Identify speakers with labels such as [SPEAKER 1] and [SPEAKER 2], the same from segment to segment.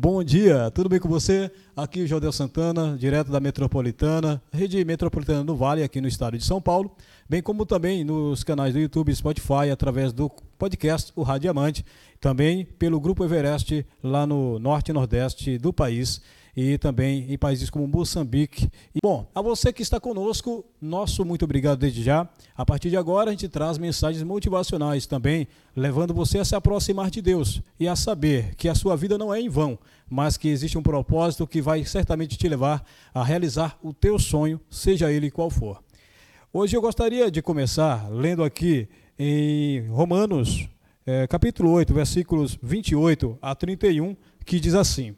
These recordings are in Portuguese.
[SPEAKER 1] Bom dia, tudo bem com você? Aqui o Jodel Santana, direto da Metropolitana, rede metropolitana do Vale, aqui no estado de São Paulo, bem como também nos canais do YouTube Spotify, através do podcast O Rádio Diamante, também pelo Grupo Everest, lá no norte e nordeste do país e também em países como Moçambique. E, bom, a você que está conosco, nosso muito obrigado desde já. A partir de agora, a gente traz mensagens motivacionais também, levando você a se aproximar de Deus e a saber que a sua vida não é em vão, mas que existe um propósito que vai certamente te levar a realizar o teu sonho, seja ele qual for. Hoje eu gostaria de começar lendo aqui em Romanos, é, capítulo 8, versículos 28 a 31, que diz assim: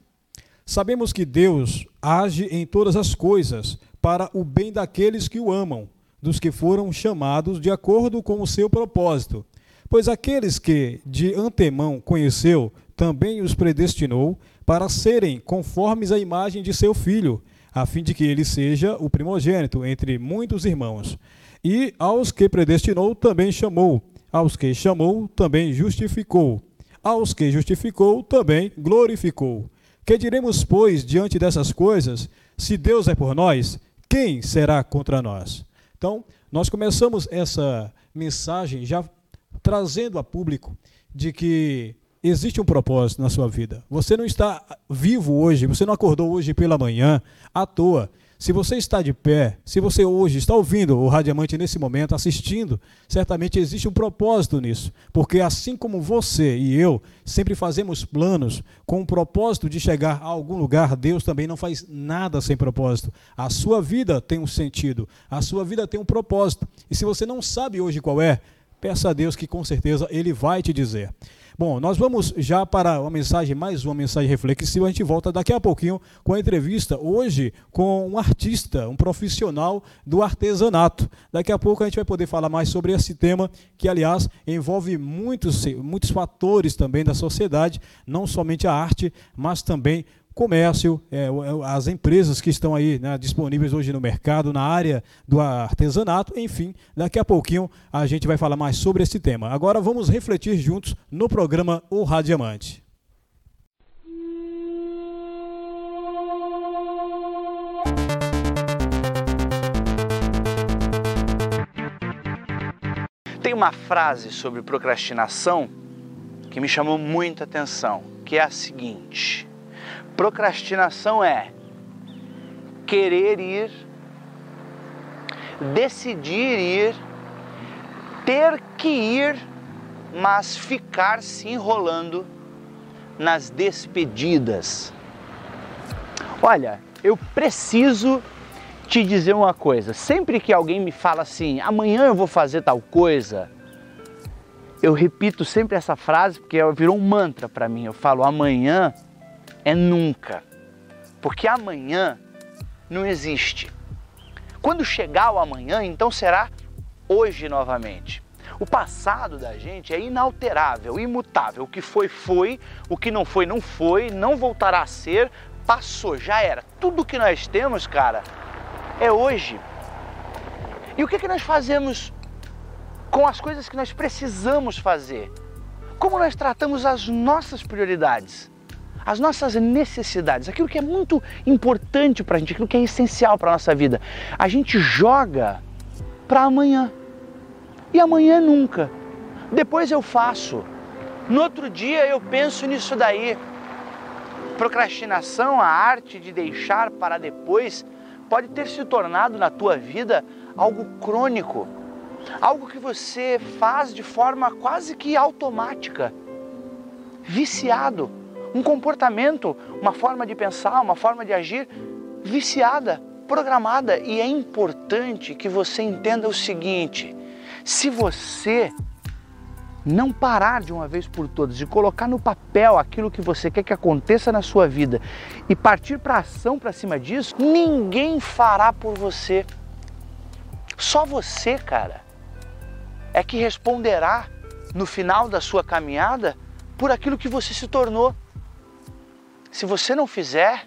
[SPEAKER 1] Sabemos que Deus age em todas as coisas para o bem daqueles que o amam, dos que foram chamados de acordo com o seu propósito. Pois aqueles que de antemão conheceu, também os predestinou para serem conformes à imagem de seu filho, a fim de que ele seja o primogênito entre muitos irmãos. E aos que predestinou, também chamou. Aos que chamou, também justificou. Aos que justificou, também glorificou. Que diremos, pois, diante dessas coisas? Se Deus é por nós, quem será contra nós? Então, nós começamos essa mensagem já trazendo a público de que existe um propósito na sua vida. Você não está vivo hoje, você não acordou hoje pela manhã à toa. Se você está de pé, se você hoje está ouvindo o Radiamante nesse momento, assistindo, certamente existe um propósito nisso. Porque assim como você e eu sempre fazemos planos com o propósito de chegar a algum lugar, Deus também não faz nada sem propósito. A sua vida tem um sentido, a sua vida tem um propósito. E se você não sabe hoje qual é, peça a Deus que com certeza Ele vai te dizer. Bom, nós vamos já para uma mensagem, mais uma mensagem reflexiva. A gente volta daqui a pouquinho com a entrevista, hoje com um artista, um profissional do artesanato. Daqui a pouco a gente vai poder falar mais sobre esse tema, que, aliás, envolve muitos, muitos fatores também da sociedade, não somente a arte, mas também comércio, é, as empresas que estão aí né, disponíveis hoje no mercado, na área do artesanato, enfim, daqui a pouquinho a gente vai falar mais sobre esse tema. Agora vamos refletir juntos no programa O Radiamante.
[SPEAKER 2] Tem uma frase sobre procrastinação que me chamou muita atenção, que é a seguinte: Procrastinação é querer ir, decidir ir, ter que ir, mas ficar se enrolando nas despedidas. Olha, eu preciso te dizer uma coisa. Sempre que alguém me fala assim, amanhã eu vou fazer tal coisa, eu repito sempre essa frase porque virou um mantra para mim. Eu falo, amanhã é nunca. Porque amanhã não existe. Quando chegar o amanhã, então será hoje novamente. O passado da gente é inalterável, imutável. O que foi, foi. O que não foi, não foi. Não voltará a ser. Passou, já era. Tudo que nós temos, cara, é hoje. E o que, que nós fazemos com as coisas que nós precisamos fazer? Como nós tratamos as nossas prioridades? As nossas necessidades, aquilo que é muito importante para a gente, aquilo que é essencial para a nossa vida. A gente joga para amanhã. E amanhã nunca. Depois eu faço. No outro dia eu penso nisso daí. Procrastinação, a arte de deixar para depois, pode ter se tornado na tua vida algo crônico, algo que você faz de forma quase que automática, viciado um comportamento, uma forma de pensar, uma forma de agir viciada, programada. E é importante que você entenda o seguinte: se você não parar de uma vez por todas e colocar no papel aquilo que você quer que aconteça na sua vida e partir para ação para cima disso, ninguém fará por você. Só você, cara, é que responderá no final da sua caminhada por aquilo que você se tornou. Se você não fizer,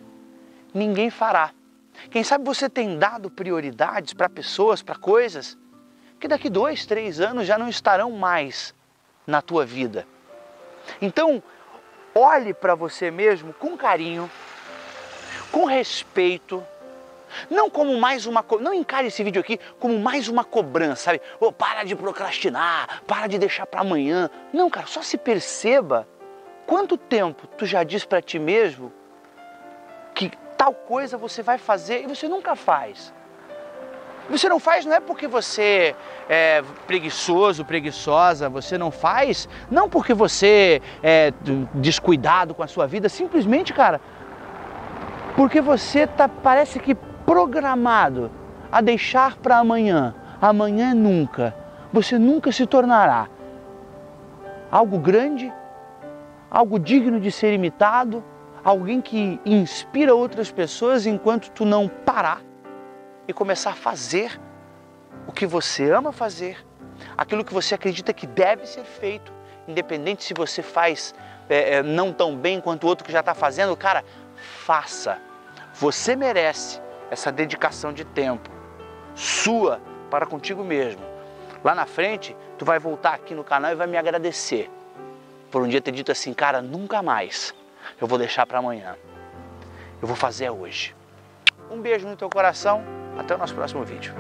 [SPEAKER 2] ninguém fará. Quem sabe você tem dado prioridades para pessoas, para coisas, que daqui dois, três anos já não estarão mais na tua vida. Então, olhe para você mesmo com carinho, com respeito, não como mais uma. Não encare esse vídeo aqui como mais uma cobrança, sabe? Oh, para de procrastinar, para de deixar para amanhã. Não, cara, só se perceba quanto tempo tu já diz para ti mesmo que tal coisa você vai fazer e você nunca faz. Você não faz não é porque você é preguiçoso, preguiçosa, você não faz, não porque você é descuidado com a sua vida, simplesmente, cara, porque você tá parece que programado a deixar para amanhã. Amanhã é nunca. Você nunca se tornará algo grande, algo digno de ser imitado, alguém que inspira outras pessoas enquanto tu não parar e começar a fazer o que você ama fazer, aquilo que você acredita que deve ser feito, independente se você faz é, é, não tão bem quanto o outro que já está fazendo, cara, faça. Você merece essa dedicação de tempo sua para contigo mesmo. Lá na frente, tu vai voltar aqui no canal e vai me agradecer por um dia ter dito assim, cara, nunca mais eu vou deixar para amanhã. Eu vou fazer hoje. Um beijo no teu coração. Até o nosso próximo vídeo.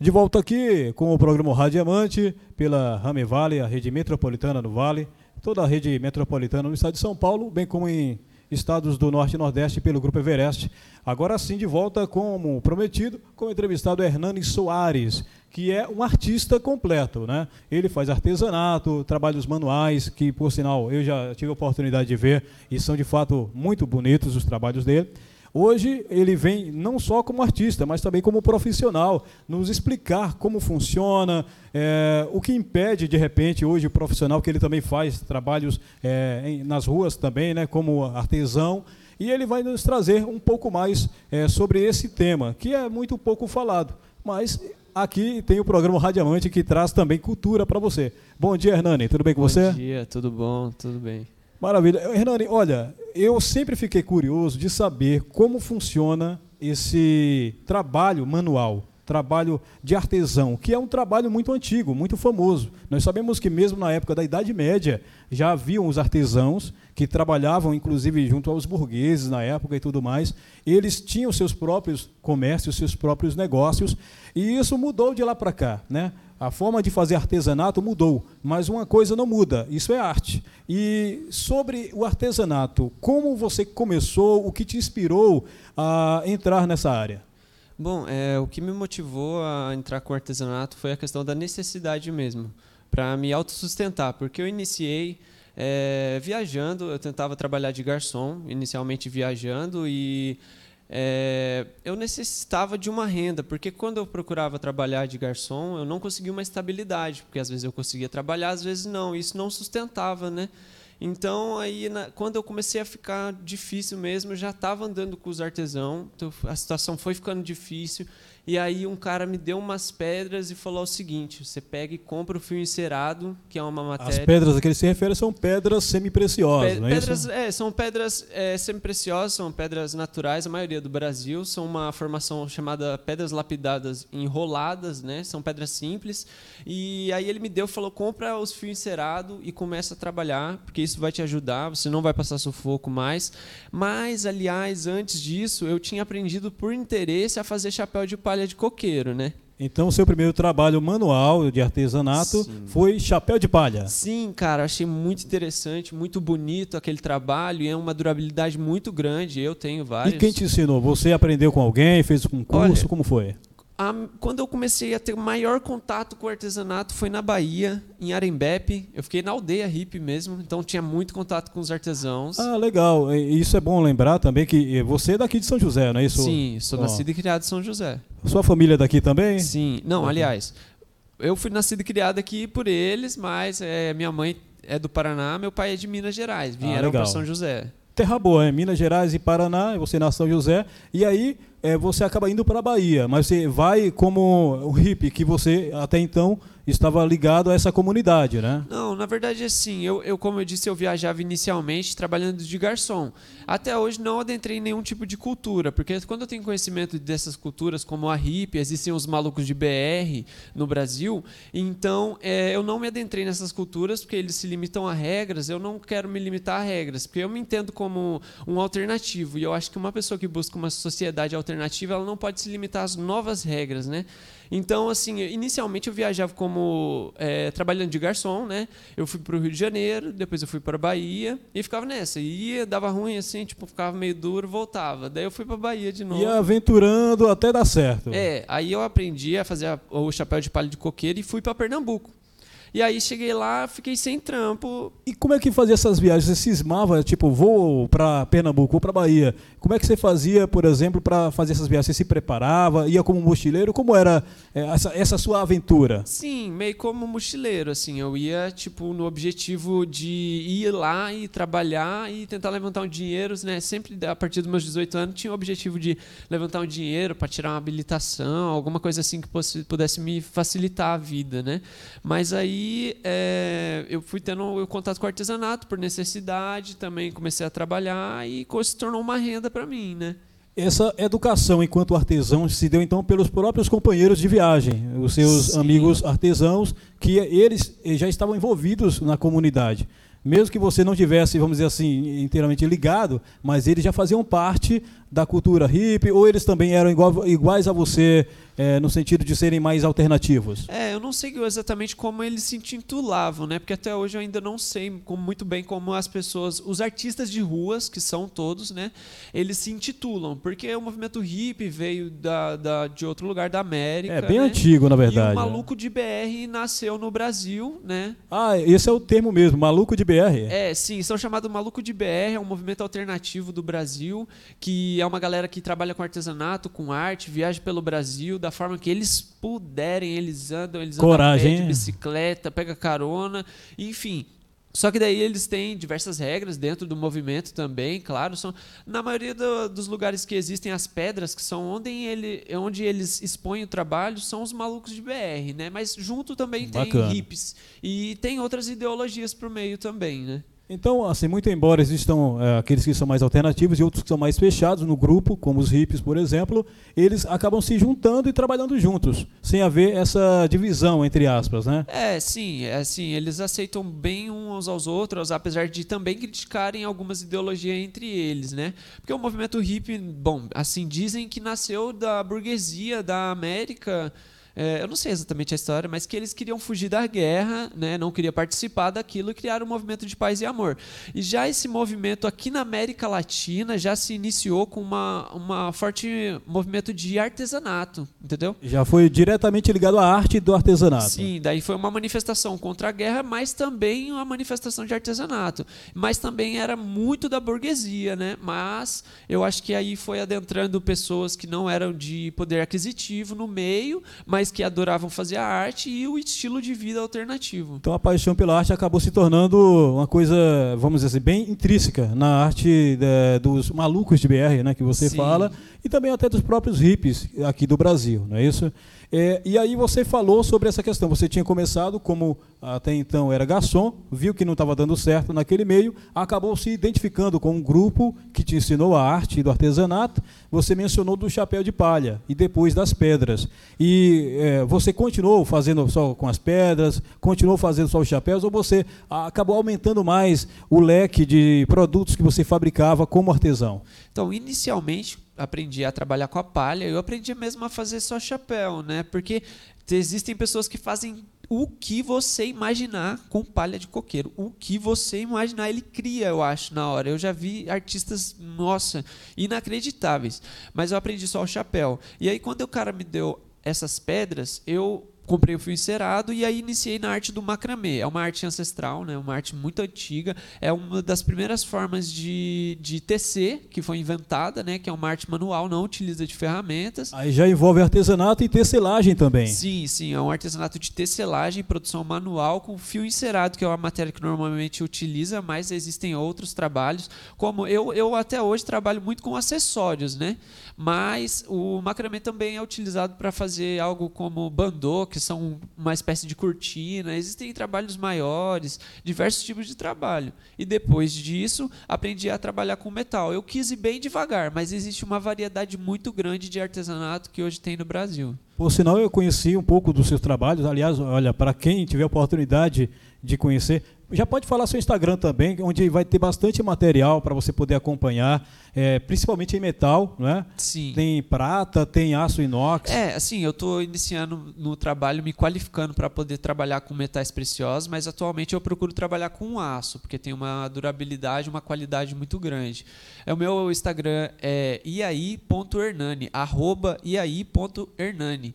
[SPEAKER 1] De volta aqui com o programa Radiamante pela Rame Vale, a rede metropolitana do Vale, toda a rede metropolitana no estado de São Paulo, bem como em estados do Norte e Nordeste pelo Grupo Everest. Agora sim, de volta, como prometido, com o entrevistado Hernani Soares, que é um artista completo. Né? Ele faz artesanato, trabalhos manuais, que, por sinal, eu já tive a oportunidade de ver e são, de fato, muito bonitos os trabalhos dele. Hoje ele vem não só como artista, mas também como profissional, nos explicar como funciona, é, o que impede, de repente, hoje o profissional que ele também faz trabalhos é, em, nas ruas também, né, como artesão, e ele vai nos trazer um pouco mais é, sobre esse tema, que é muito pouco falado, mas aqui tem o programa Radiamante que traz também cultura para você. Bom dia, Hernani, tudo bem com
[SPEAKER 3] bom
[SPEAKER 1] você?
[SPEAKER 3] Bom dia, tudo bom, tudo bem.
[SPEAKER 1] Maravilha. Hernani, olha, eu sempre fiquei curioso de saber como funciona esse trabalho manual, trabalho de artesão, que é um trabalho muito antigo, muito famoso. Nós sabemos que mesmo na época da Idade Média já haviam os artesãos que trabalhavam inclusive junto aos burgueses na época e tudo mais. Eles tinham seus próprios comércios, seus próprios negócios, e isso mudou de lá para cá, né? A forma de fazer artesanato mudou, mas uma coisa não muda, isso é arte. E sobre o artesanato, como você começou, o que te inspirou a entrar nessa área?
[SPEAKER 3] Bom, é, o que me motivou a entrar com o artesanato foi a questão da necessidade mesmo, para me autossustentar, porque eu iniciei é, viajando, eu tentava trabalhar de garçom, inicialmente viajando, e é, eu necessitava de uma renda, porque quando eu procurava trabalhar de garçom, eu não conseguia uma estabilidade, porque às vezes eu conseguia trabalhar, às vezes não, isso não sustentava, né? Então, aí, na, quando eu comecei a ficar difícil mesmo, eu já estava andando com os artesãos, então a situação foi ficando difícil, e aí um cara me deu umas pedras e falou o seguinte: você pega e compra o fio encerado, que é uma matéria.
[SPEAKER 1] As pedras a que ele se refere são pedras semi-preciosas, Pe não é
[SPEAKER 3] pedras,
[SPEAKER 1] isso?
[SPEAKER 3] É, são pedras é, semi-preciosas, são pedras naturais, a maioria do Brasil. São uma formação chamada pedras lapidadas enroladas, né? São pedras simples. E aí ele me deu, falou: compra os fios encerados e começa a trabalhar, porque isso vai te ajudar, você não vai passar sufoco mais. Mas, aliás, antes disso, eu tinha aprendido por interesse a fazer chapéu de palha palha de coqueiro, né?
[SPEAKER 1] Então, o seu primeiro trabalho manual de artesanato Sim. foi chapéu de palha.
[SPEAKER 3] Sim, cara, achei muito interessante, muito bonito aquele trabalho e é uma durabilidade muito grande. Eu tenho vários.
[SPEAKER 1] E quem te ensinou? Você aprendeu com alguém, fez um curso? Olha, como foi?
[SPEAKER 3] A, quando eu comecei a ter maior contato com o artesanato foi na Bahia, em Arembepe. Eu fiquei na aldeia hippie mesmo, então tinha muito contato com os artesãos.
[SPEAKER 1] Ah, legal. E isso é bom lembrar também que você é daqui de São José, não é isso?
[SPEAKER 3] Sim, sou oh. nascido e criado em São José.
[SPEAKER 1] Sua família é daqui também?
[SPEAKER 3] Sim. Não, aliás, eu fui nascido e criado aqui por eles, mas é, minha mãe é do Paraná, meu pai é de Minas Gerais. Vieram ah, para São José.
[SPEAKER 1] Terra boa, é Minas Gerais e Paraná, você nasceu São José, e aí é, você acaba indo para a Bahia, mas você vai como o hippie que você até então estava ligado a essa comunidade, né?
[SPEAKER 3] Não, na verdade, assim, eu, eu, como eu disse, eu viajava inicialmente trabalhando de garçom. Até hoje não adentrei em nenhum tipo de cultura, porque quando eu tenho conhecimento dessas culturas, como a hippie, existem os malucos de BR no Brasil, então é, eu não me adentrei nessas culturas porque eles se limitam a regras, eu não quero me limitar a regras, porque eu me entendo como um alternativo, e eu acho que uma pessoa que busca uma sociedade alternativa, ela não pode se limitar às novas regras, né? Então, assim, inicialmente eu viajava como é, trabalhando de garçom, né? Eu fui para o Rio de Janeiro, depois eu fui para Bahia e ficava nessa. Ia, dava ruim assim, tipo, ficava meio duro, voltava. Daí eu fui para Bahia de novo.
[SPEAKER 1] Ia aventurando até dar certo.
[SPEAKER 3] É, aí eu aprendi a fazer a, o chapéu de palha de coqueiro e fui para Pernambuco. E aí cheguei lá, fiquei sem trampo.
[SPEAKER 1] E como é que fazia essas viagens? Você cismava, tipo, vou para Pernambuco, vou para Bahia. Como é que você fazia, por exemplo, para fazer essas viagens? Você se preparava, ia como mochileiro? Como era é, essa, essa, sua aventura?
[SPEAKER 3] Sim, meio como mochileiro, assim. Eu ia, tipo, no objetivo de ir lá e trabalhar e tentar levantar um dinheiro, né? Sempre a partir dos meus 18 anos tinha o objetivo de levantar um dinheiro para tirar uma habilitação, alguma coisa assim que pudesse me facilitar a vida, né? Mas aí é, eu fui tendo contato com o artesanato por necessidade, também comecei a trabalhar e se tornou uma renda para mim, né?
[SPEAKER 1] Essa educação enquanto artesão se deu então pelos próprios companheiros de viagem, os seus Sim. amigos artesãos, que eles já estavam envolvidos na comunidade. Mesmo que você não tivesse, vamos dizer assim, inteiramente ligado, mas eles já faziam parte da cultura hippie, ou eles também eram igual, iguais a você é, no sentido de serem mais alternativos?
[SPEAKER 3] É, eu não sei exatamente como eles se intitulavam, né? Porque até hoje eu ainda não sei como, muito bem como as pessoas, os artistas de ruas, que são todos, né? Eles se intitulam, porque o movimento hippie veio da, da de outro lugar da América.
[SPEAKER 1] É bem
[SPEAKER 3] né?
[SPEAKER 1] antigo, na verdade.
[SPEAKER 3] E o maluco de BR nasceu no Brasil, né?
[SPEAKER 1] Ah, esse é o termo mesmo, maluco de BR.
[SPEAKER 3] É, sim, são chamados maluco de BR, é um movimento alternativo do Brasil, que é uma galera que trabalha com artesanato, com arte, viaja pelo Brasil da forma que eles puderem, eles andam, eles
[SPEAKER 1] Coragem.
[SPEAKER 3] andam de bicicleta, pega carona, enfim. Só que daí eles têm diversas regras dentro do movimento também, claro. São, na maioria do, dos lugares que existem as pedras, que são onde, ele, onde eles expõem o trabalho, são os malucos de BR, né? Mas junto também Bacana. tem hips. E tem outras ideologias pro meio também, né?
[SPEAKER 1] Então, assim, muito embora existam é, aqueles que são mais alternativos e outros que são mais fechados no grupo, como os hippies, por exemplo, eles acabam se juntando e trabalhando juntos, sem haver essa divisão, entre aspas, né?
[SPEAKER 3] É, sim, é assim, eles aceitam bem uns aos outros, apesar de também criticarem algumas ideologias entre eles, né? Porque o movimento hippie, bom, assim, dizem que nasceu da burguesia da América é, eu não sei exatamente a história, mas que eles queriam fugir da guerra, né, não queriam participar daquilo e criaram um movimento de paz e amor. E já esse movimento aqui na América Latina já se iniciou com uma, uma forte movimento de artesanato, entendeu?
[SPEAKER 1] Já foi diretamente ligado à arte do artesanato.
[SPEAKER 3] Sim, daí foi uma manifestação contra a guerra, mas também uma manifestação de artesanato. Mas também era muito da burguesia, né? Mas eu acho que aí foi adentrando pessoas que não eram de poder aquisitivo no meio, mas mas que adoravam fazer a arte e o estilo de vida alternativo.
[SPEAKER 1] Então a paixão pela arte acabou se tornando uma coisa, vamos dizer assim, bem intrínseca na arte de, dos malucos de BR, né, que você Sim. fala, e também até dos próprios hippies aqui do Brasil, não é isso? É, e aí você falou sobre essa questão. Você tinha começado como até então era garçom, viu que não estava dando certo naquele meio, acabou se identificando com um grupo que te ensinou a arte do artesanato. Você mencionou do chapéu de palha e depois das pedras. E é, você continuou fazendo só com as pedras, continuou fazendo só os chapéus, ou você acabou aumentando mais o leque de produtos que você fabricava como artesão?
[SPEAKER 3] Então, inicialmente, aprendi a trabalhar com a palha, eu aprendi mesmo a fazer só chapéu, né? Porque existem pessoas que fazem o que você imaginar com palha de coqueiro. O que você imaginar, ele cria, eu acho, na hora. Eu já vi artistas, nossa, inacreditáveis. Mas eu aprendi só o chapéu. E aí, quando o cara me deu essas pedras, eu comprei o fio encerado e aí iniciei na arte do macramê. É uma arte ancestral, né? uma arte muito antiga. É uma das primeiras formas de, de tecer que foi inventada, né? que é uma arte manual, não utiliza de ferramentas.
[SPEAKER 1] Aí já envolve artesanato e tecelagem também.
[SPEAKER 3] Sim, sim. É um artesanato de tecelagem, produção manual com fio encerado, que é uma matéria que normalmente utiliza, mas existem outros trabalhos. Como eu, eu até hoje trabalho muito com acessórios, né? mas o macramê também é utilizado para fazer algo como bandô, que são uma espécie de cortina. Existem trabalhos maiores, diversos tipos de trabalho. E depois disso, aprendi a trabalhar com metal. Eu quis ir bem devagar, mas existe uma variedade muito grande de artesanato que hoje tem no Brasil.
[SPEAKER 1] Por sinal, eu conheci um pouco dos seus trabalhos. Aliás, olha, para quem tiver oportunidade de conhecer, já pode falar seu Instagram também, onde vai ter bastante material para você poder acompanhar, é, principalmente em metal, né?
[SPEAKER 3] Sim.
[SPEAKER 1] Tem prata, tem aço inox.
[SPEAKER 3] É, assim, eu estou iniciando no trabalho, me qualificando para poder trabalhar com metais preciosos, mas atualmente eu procuro trabalhar com aço, porque tem uma durabilidade, uma qualidade muito grande. É, o meu Instagram é iai.hernani, arroba iai.hernani.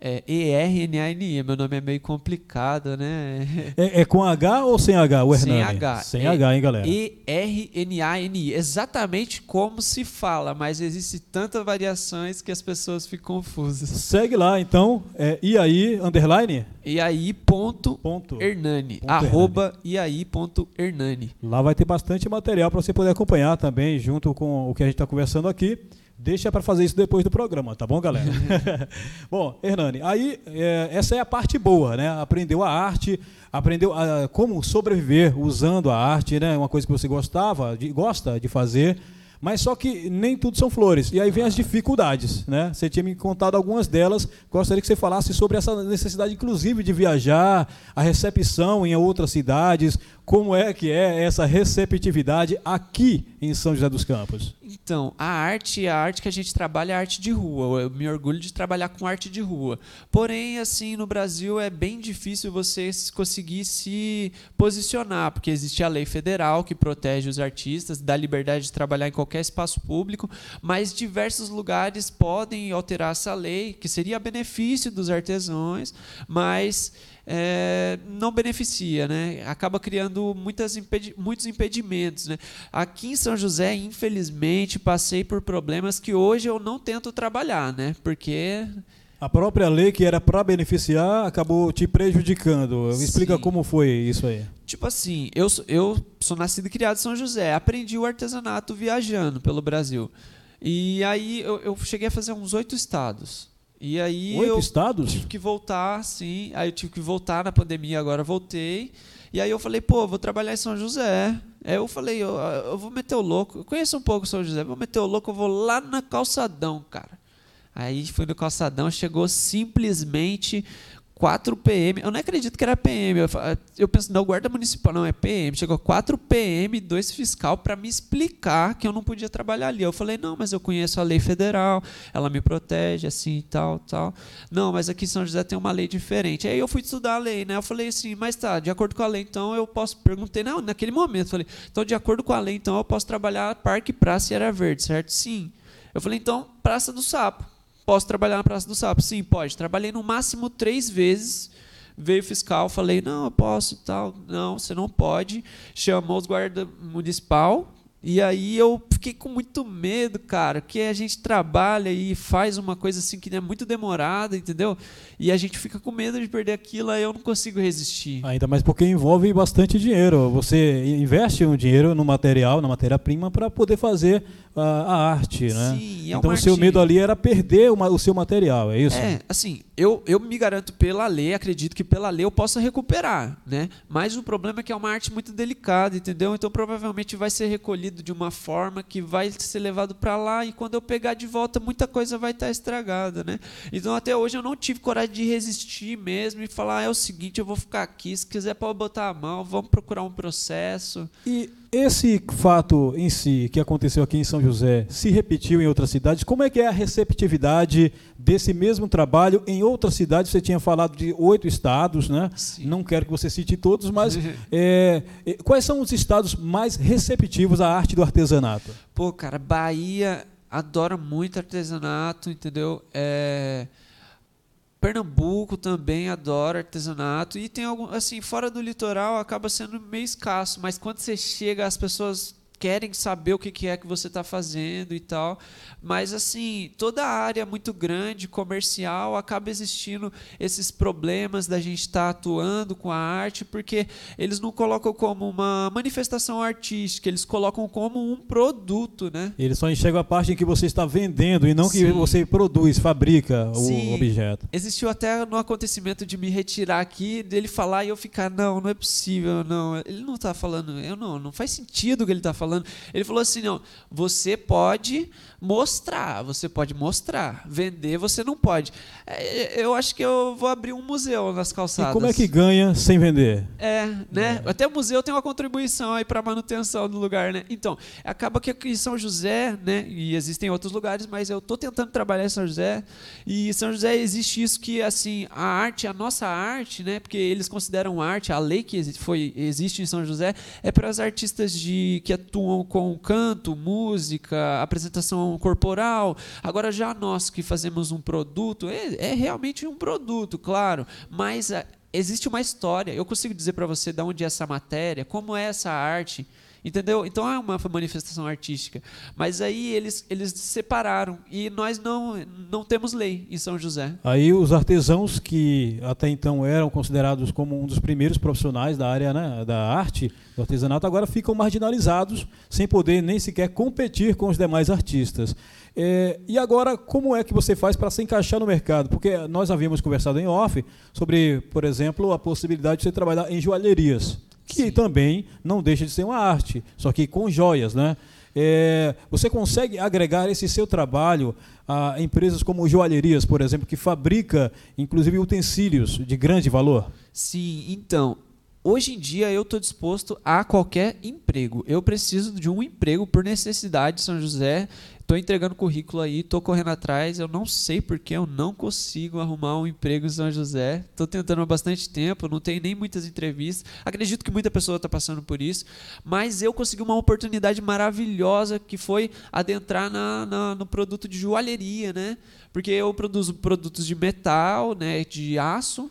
[SPEAKER 3] É E-R-N-A-N-I. Meu nome é meio complicado, né?
[SPEAKER 1] É, é, com H ou sem H, o Hernani?
[SPEAKER 3] Sem H.
[SPEAKER 1] Sem é H, hein, galera?
[SPEAKER 3] E-R-N-A-N-I. Exatamente como se fala, mas existem tantas variações que as pessoas ficam confusas.
[SPEAKER 1] Segue lá, então. É Iaí, underline?
[SPEAKER 3] Iaí ponto, ponto Hernani. Ponto arroba Iaí ponto Hernani.
[SPEAKER 1] Lá vai ter bastante material para você poder acompanhar também, junto com o que a gente está conversando aqui. Deixa para fazer isso depois do programa, tá bom, galera? bom, Hernani, aí é, essa é a parte boa, né? Aprendeu a arte, aprendeu a, como sobreviver usando a arte, né? Uma coisa que você gostava, de, gosta de fazer. Mas só que nem tudo são flores. E aí vem as dificuldades, né? Você tinha me contado algumas delas. Gostaria que você falasse sobre essa necessidade, inclusive, de viajar, a recepção em outras cidades, como é que é essa receptividade aqui em São José dos Campos?
[SPEAKER 3] Então, a arte, a arte que a gente trabalha é arte de rua. Eu me orgulho de trabalhar com arte de rua. Porém, assim, no Brasil é bem difícil você conseguir se posicionar, porque existe a lei federal que protege os artistas, dá liberdade de trabalhar em qualquer espaço público, mas diversos lugares podem alterar essa lei, que seria a benefício dos artesãos, mas é, não beneficia, né? acaba criando muitas impedi muitos impedimentos. Né? Aqui em São José, infelizmente, passei por problemas que hoje eu não tento trabalhar, né? porque
[SPEAKER 1] a própria lei que era para beneficiar acabou te prejudicando. Me explica Sim. como foi isso aí.
[SPEAKER 3] Tipo assim, eu, eu sou nascido e criado em São José, aprendi o artesanato viajando pelo Brasil. E aí eu, eu cheguei a fazer uns oito estados. E aí
[SPEAKER 1] Oito
[SPEAKER 3] eu
[SPEAKER 1] estados?
[SPEAKER 3] tive que voltar, sim. Aí eu tive que voltar na pandemia, agora voltei. E aí eu falei, pô, vou trabalhar em São José. Aí eu falei, eu, eu vou meter o louco. Eu conheço um pouco São José, vou meter o louco, eu vou lá na calçadão, cara. Aí fui no calçadão, chegou simplesmente 4 PM. Eu não acredito que era PM. Eu, eu penso, não, guarda municipal, não, é PM. Chegou 4 PM, dois fiscal, para me explicar que eu não podia trabalhar ali. Eu falei, não, mas eu conheço a lei federal, ela me protege, assim e tal, tal. Não, mas aqui em São José tem uma lei diferente. Aí eu fui estudar a lei, né? Eu falei assim, mas tá, de acordo com a lei, então eu posso. Perguntei, não, naquele momento, falei, então de acordo com a lei, então eu posso trabalhar Parque, Praça e Era Verde, certo? Sim. Eu falei, então, Praça do Sapo Posso trabalhar na Praça do Sapo? Sim, pode. Trabalhei no máximo três vezes. Veio o fiscal, falei, não, eu posso tal. Não, você não pode. Chamou os guarda municipal, e aí eu fiquei com muito medo, cara, que a gente trabalha e faz uma coisa assim que é muito demorada, entendeu? E a gente fica com medo de perder aquilo, aí eu não consigo resistir.
[SPEAKER 1] Ainda mais porque envolve bastante dinheiro. Você investe um dinheiro no material, na matéria-prima, para poder fazer a, a, arte, né?
[SPEAKER 3] Sim, é
[SPEAKER 1] então o seu medo ali era perder uma, o seu material, é isso?
[SPEAKER 3] É, assim, eu, eu me garanto pela lei, acredito que pela lei eu possa recuperar, né? Mas o problema é que é uma arte muito delicada, entendeu? Então provavelmente vai ser recolhido de uma forma que vai ser levado para lá e quando eu pegar de volta muita coisa vai estar tá estragada, né? Então até hoje eu não tive coragem de resistir mesmo e falar ah, é o seguinte, eu vou ficar aqui, se quiser pode botar a mão, vamos procurar um processo.
[SPEAKER 1] E esse fato em si que aconteceu aqui em São José se repetiu em outras cidades. Como é que é a receptividade desse mesmo trabalho em outras cidades? Você tinha falado de oito estados, né? Sim. Não quero que você cite todos, mas é, é, quais são os estados mais receptivos à arte do artesanato?
[SPEAKER 3] Pô, cara, Bahia adora muito artesanato, entendeu? É, Pernambuco também adora artesanato e tem algum assim fora do litoral acaba sendo meio escasso, mas quando você chega as pessoas querem saber o que, que é que você está fazendo e tal. Mas, assim, toda a área muito grande, comercial, acaba existindo esses problemas da gente estar tá atuando com a arte, porque eles não colocam como uma manifestação artística, eles colocam como um produto, né?
[SPEAKER 1] Eles só enxergam a parte em que você está vendendo e não que Sim. você produz, fabrica Sim. o objeto.
[SPEAKER 3] Existiu até no acontecimento de me retirar aqui, dele falar e eu ficar, não, não é possível, não. Ele não está falando, eu não, não faz sentido o que ele está falando falando. Ele falou assim: não, você pode mostrar, você pode mostrar. Vender você não pode. É, eu acho que eu vou abrir um museu nas calçadas.
[SPEAKER 1] E como é que ganha sem vender?
[SPEAKER 3] É, né? É. Até o museu tem uma contribuição aí para manutenção do lugar, né? Então, acaba que aqui em São José, né? E existem outros lugares, mas eu estou tentando trabalhar em São José. E em São José existe isso que, assim, a arte, a nossa arte, né? Porque eles consideram arte, a lei que foi, existe em São José, é para os artistas de, que atuam com canto, música, apresentação corporal. Agora, já nós que fazemos um produto, é, é realmente um produto, claro, mas é, existe uma história. Eu consigo dizer para você de onde é essa matéria, como é essa arte. Entendeu? Então é uma manifestação artística. Mas aí eles, eles separaram e nós não, não temos lei em São José.
[SPEAKER 1] Aí os artesãos que até então eram considerados como um dos primeiros profissionais da área né, da arte, do artesanato, agora ficam marginalizados, sem poder nem sequer competir com os demais artistas. É, e agora, como é que você faz para se encaixar no mercado? Porque nós havíamos conversado em off sobre, por exemplo, a possibilidade de você trabalhar em joalherias que Sim. também não deixa de ser uma arte, só que com joias, né? É, você consegue agregar esse seu trabalho a empresas como joalherias, por exemplo, que fabrica inclusive utensílios de grande valor?
[SPEAKER 3] Sim, então, hoje em dia eu estou disposto a qualquer emprego. Eu preciso de um emprego por necessidade, São José. Estou entregando currículo aí, estou correndo atrás. Eu não sei porque eu não consigo arrumar um emprego em São José. Estou tentando há bastante tempo, não tenho nem muitas entrevistas. Acredito que muita pessoa está passando por isso. Mas eu consegui uma oportunidade maravilhosa que foi adentrar na, na, no produto de joalheria, né? Porque eu produzo produtos de metal, né, de aço,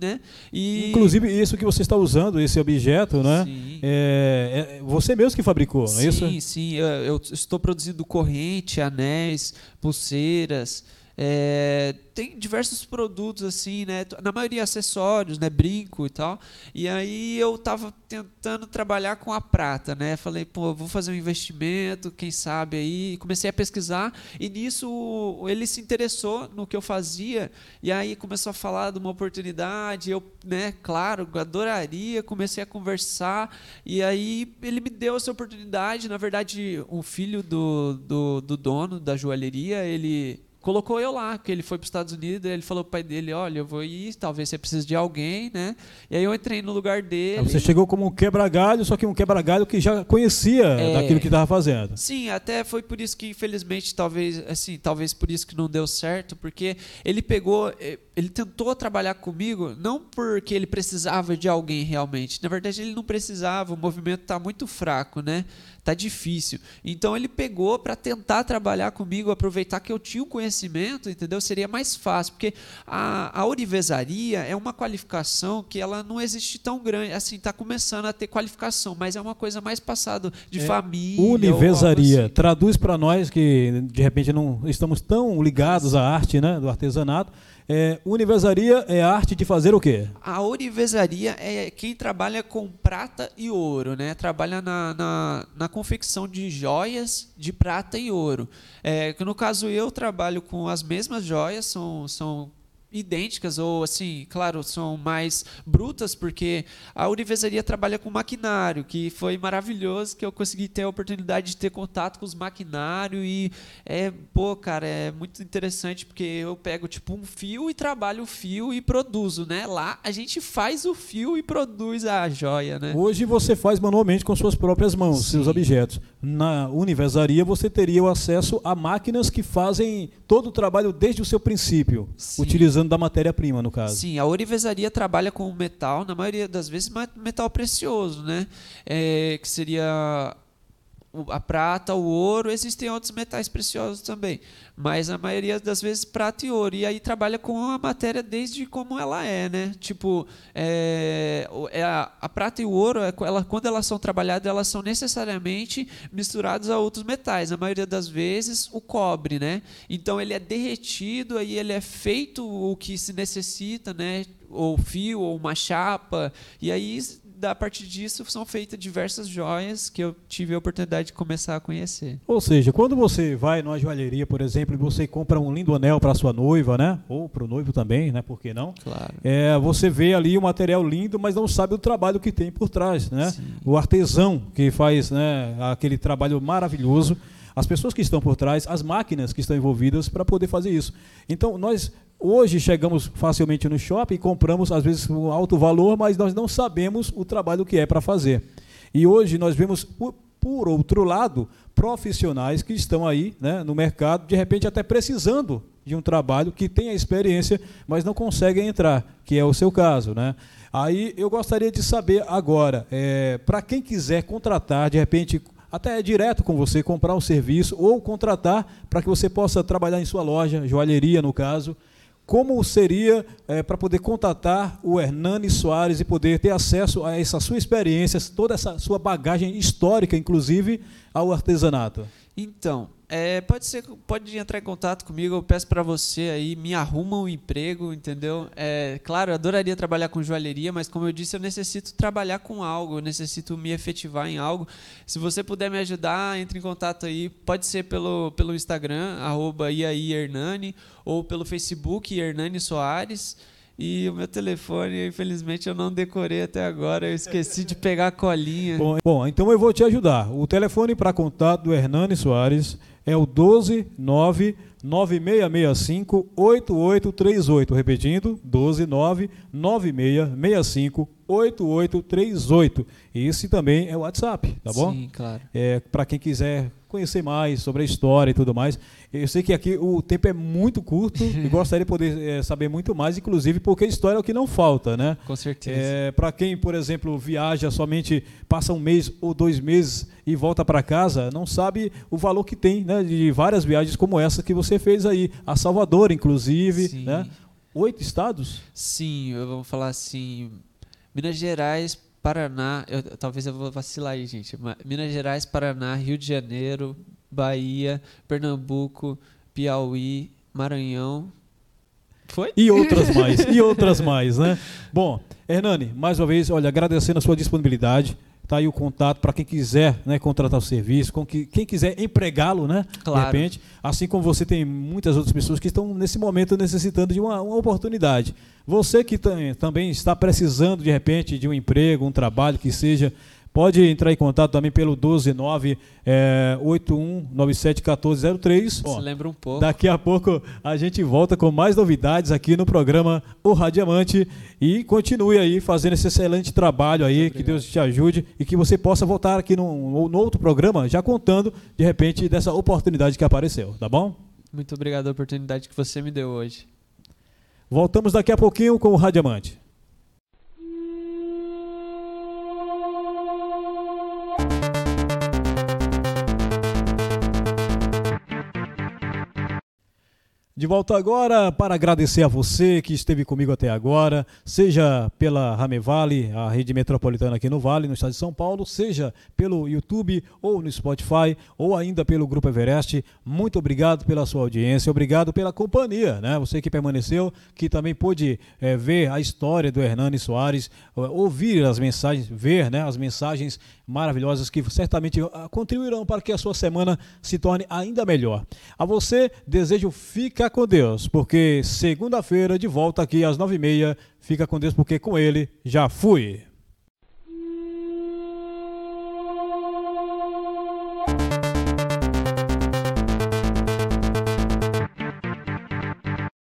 [SPEAKER 3] né?
[SPEAKER 1] E... Inclusive, isso que você está usando, esse objeto, né? É, é, você mesmo que fabricou,
[SPEAKER 3] não
[SPEAKER 1] é isso?
[SPEAKER 3] Sim, sim. Eu, eu estou produzindo corrente, anéis, pulseiras. É, tem diversos produtos assim, né? Na maioria acessórios, né? Brinco e tal. E aí eu tava tentando trabalhar com a prata, né? Falei, pô, vou fazer um investimento, quem sabe aí. Comecei a pesquisar e nisso ele se interessou no que eu fazia e aí começou a falar de uma oportunidade. Eu, né? Claro, adoraria. Comecei a conversar e aí ele me deu essa oportunidade. Na verdade, o filho do, do, do dono da joalheria, ele colocou eu lá, que ele foi para os Estados Unidos, ele falou para o pai dele, olha, eu vou ir, talvez você precise de alguém, né? E aí eu entrei no lugar dele.
[SPEAKER 1] Você chegou como um quebra-galho, só que um quebra-galho que já conhecia é, daquilo que estava fazendo.
[SPEAKER 3] Sim, até foi por isso que infelizmente talvez, assim, talvez por isso que não deu certo, porque ele pegou, eh, ele tentou trabalhar comigo não porque ele precisava de alguém realmente. Na verdade, ele não precisava, o movimento está muito fraco, né? Tá difícil. Então ele pegou para tentar trabalhar comigo, aproveitar que eu tinha o conhecimento, entendeu? Seria mais fácil, porque a, a orivesaria é uma qualificação que ela não existe tão grande, assim, está começando a ter qualificação, mas é uma coisa mais passada de é, família.
[SPEAKER 1] Univesaria, assim. traduz para nós que de repente não estamos tão ligados à arte, né, do artesanato. É, universaria é a arte de fazer o quê?
[SPEAKER 3] A universaria é quem trabalha com prata e ouro, né? Trabalha na, na, na confecção de joias de prata e ouro. É, no caso eu trabalho com as mesmas joias, são, são idênticas ou assim, claro, são mais brutas porque a Universaria trabalha com maquinário, que foi maravilhoso que eu consegui ter a oportunidade de ter contato com os maquinários e é, pô, cara, é muito interessante porque eu pego tipo um fio e trabalho o fio e produzo, né? Lá a gente faz o fio e produz a joia, né?
[SPEAKER 1] Hoje você faz manualmente com suas próprias mãos, Sim. seus objetos. Na Universaria você teria o acesso a máquinas que fazem todo o trabalho desde o seu princípio, Sim. utilizando da matéria-prima, no caso.
[SPEAKER 3] Sim, a ourivesaria trabalha com metal, na maioria das vezes metal precioso, né? É, que seria a prata, o ouro, existem outros metais preciosos também, mas a maioria das vezes prata e ouro. E aí trabalha com a matéria desde como ela é, né? Tipo, é, é a, a, prata e o ouro, é ela, quando elas são trabalhadas, elas são necessariamente misturadas a outros metais. A maioria das vezes o cobre, né? Então ele é derretido, aí ele é feito o que se necessita, né? Ou fio, ou uma chapa, e aí a partir disso são feitas diversas joias que eu tive a oportunidade de começar a conhecer.
[SPEAKER 1] Ou seja, quando você vai numa joalheria, por exemplo, e você compra um lindo anel para sua noiva, né? Ou para o noivo também, né? Por que não?
[SPEAKER 3] Claro.
[SPEAKER 1] É, você vê ali um material lindo, mas não sabe o trabalho que tem por trás, né? Sim. O artesão que faz né, aquele trabalho maravilhoso as pessoas que estão por trás, as máquinas que estão envolvidas para poder fazer isso. Então, nós hoje chegamos facilmente no shopping e compramos, às vezes, um alto valor, mas nós não sabemos o trabalho que é para fazer. E hoje nós vemos, por, outro lado, profissionais que estão aí né, no mercado, de repente até precisando de um trabalho que tenha experiência, mas não conseguem entrar, que é o seu caso. Né? Aí eu gostaria de saber agora, é, para quem quiser contratar, de repente, até direto com você, comprar um serviço ou contratar para que você possa trabalhar em sua loja, joalheria no caso. Como seria é, para poder contatar o Hernani Soares e poder ter acesso a essa sua experiência, toda essa sua bagagem histórica, inclusive, ao artesanato?
[SPEAKER 3] Então, é, pode ser, pode entrar em contato comigo. Eu peço para você aí, me arruma um emprego, entendeu? É, claro, eu adoraria trabalhar com joalheria, mas como eu disse, eu necessito trabalhar com algo, eu necessito me efetivar em algo. Se você puder me ajudar, entre em contato aí. Pode ser pelo, pelo Instagram, arroba Hernani, ou pelo Facebook, Hernani Soares. E o meu telefone, infelizmente, eu não decorei até agora. Eu esqueci de pegar a colinha.
[SPEAKER 1] Bom, bom então eu vou te ajudar. O telefone para contato do Hernani Soares é o 129 9665 8838. Repetindo, 129 9665 8838. Esse também é o WhatsApp, tá bom?
[SPEAKER 3] Sim, claro.
[SPEAKER 1] É, para quem quiser conhecer mais sobre a história e tudo mais. Eu sei que aqui o tempo é muito curto e gostaria de poder é, saber muito mais, inclusive porque história é o que não falta, né?
[SPEAKER 3] Com certeza.
[SPEAKER 1] É, para quem, por exemplo, viaja somente, passa um mês ou dois meses e volta para casa, não sabe o valor que tem né, de várias viagens como essa que você fez aí. A Salvador, inclusive, Sim. né? Oito estados?
[SPEAKER 3] Sim, eu vou falar assim, Minas Gerais, Paraná, eu, talvez eu vou vacilar aí, gente. Minas Gerais, Paraná, Rio de Janeiro, Bahia, Pernambuco, Piauí, Maranhão.
[SPEAKER 1] Foi? E outras mais, e outras mais, né? Bom, Hernani, mais uma vez, olha, agradecendo a sua disponibilidade. Tá aí o contato para quem quiser né, contratar o serviço, com que, quem quiser empregá-lo, né?
[SPEAKER 3] Claro.
[SPEAKER 1] De repente. Assim como você tem muitas outras pessoas que estão nesse momento necessitando de uma, uma oportunidade. Você que também está precisando, de repente, de um emprego, um trabalho que seja Pode entrar em contato também pelo 129 é, 81971403.
[SPEAKER 3] Se lembra um pouco.
[SPEAKER 1] Daqui a pouco a gente volta com mais novidades aqui no programa O Radiamante e continue aí fazendo esse excelente trabalho aí, que Deus te ajude e que você possa voltar aqui no, no outro programa já contando de repente dessa oportunidade que apareceu, tá bom?
[SPEAKER 3] Muito obrigado pela oportunidade que você me deu hoje.
[SPEAKER 1] Voltamos daqui a pouquinho com o Radiamante. De volta agora para agradecer a você que esteve comigo até agora, seja pela Ramevale, a rede metropolitana aqui no Vale, no estado de São Paulo, seja pelo YouTube ou no Spotify, ou ainda pelo Grupo Everest. Muito obrigado pela sua audiência, obrigado pela companhia, né? Você que permaneceu, que também pôde é, ver a história do Hernani Soares, ouvir as mensagens, ver né, as mensagens maravilhosas que certamente ah, contribuirão para que a sua semana se torne ainda melhor. A você, desejo fica com Deus, porque segunda-feira, de volta aqui às nove e meia, fica com Deus, porque com Ele já fui.